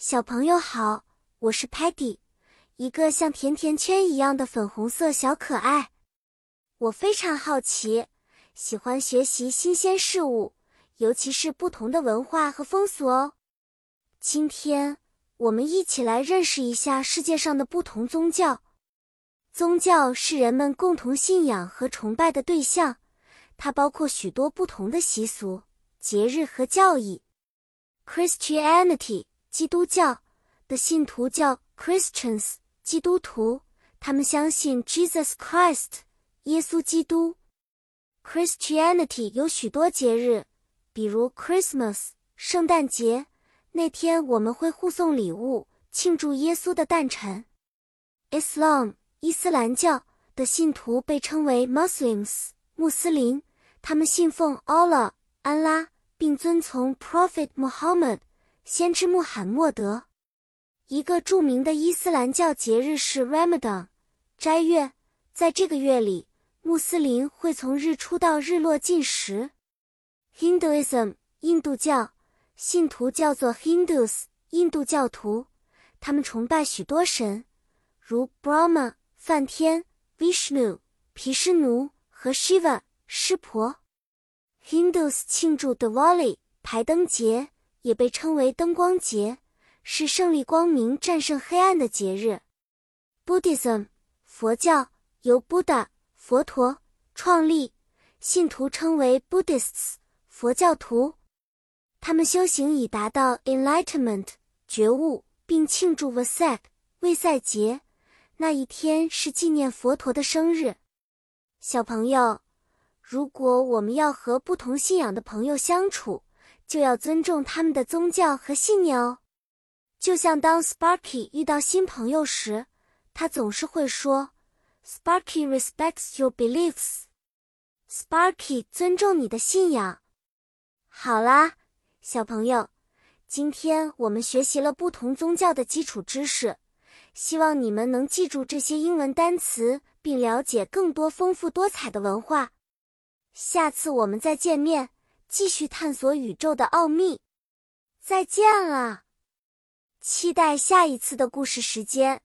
小朋友好，我是 Patty，一个像甜甜圈一样的粉红色小可爱。我非常好奇，喜欢学习新鲜事物，尤其是不同的文化和风俗哦。今天我们一起来认识一下世界上的不同宗教。宗教是人们共同信仰和崇拜的对象，它包括许多不同的习俗、节日和教义。Christianity。基督教的信徒叫 Christians，基督徒，他们相信 Jesus Christ，耶稣基督。Christianity 有许多节日，比如 Christmas，圣诞节，那天我们会互送礼物，庆祝耶稣的诞辰。Islam，伊斯兰教的信徒被称为 Muslims，穆斯林，他们信奉 Allah，安拉，并遵从 Prophet Muhammad。先知穆罕默德，一个著名的伊斯兰教节日是 Ramadan 斋月，在这个月里，穆斯林会从日出到日落进食。Hinduism 印度教信徒叫做 Hindus 印度教徒，他们崇拜许多神，如 Brahma 梵天、Vishnu 毗湿奴和 Shiva 湿婆。Hindus 庆祝 Diwali 排灯节。也被称为灯光节，是胜利光明战胜黑暗的节日。Buddhism 佛教由 Buddha 佛陀创立，信徒称为 Buddhists 佛教徒。他们修行以达到 Enlightenment 觉悟，并庆祝 Vesak 卫赛节，那一天是纪念佛陀的生日。小朋友，如果我们要和不同信仰的朋友相处，就要尊重他们的宗教和信念哦。就像当 Sparky 遇到新朋友时，他总是会说：“Sparky respects your beliefs。” Sparky 尊重你的信仰。好啦，小朋友，今天我们学习了不同宗教的基础知识，希望你们能记住这些英文单词，并了解更多丰富多彩的文化。下次我们再见面。继续探索宇宙的奥秘，再见了！期待下一次的故事时间。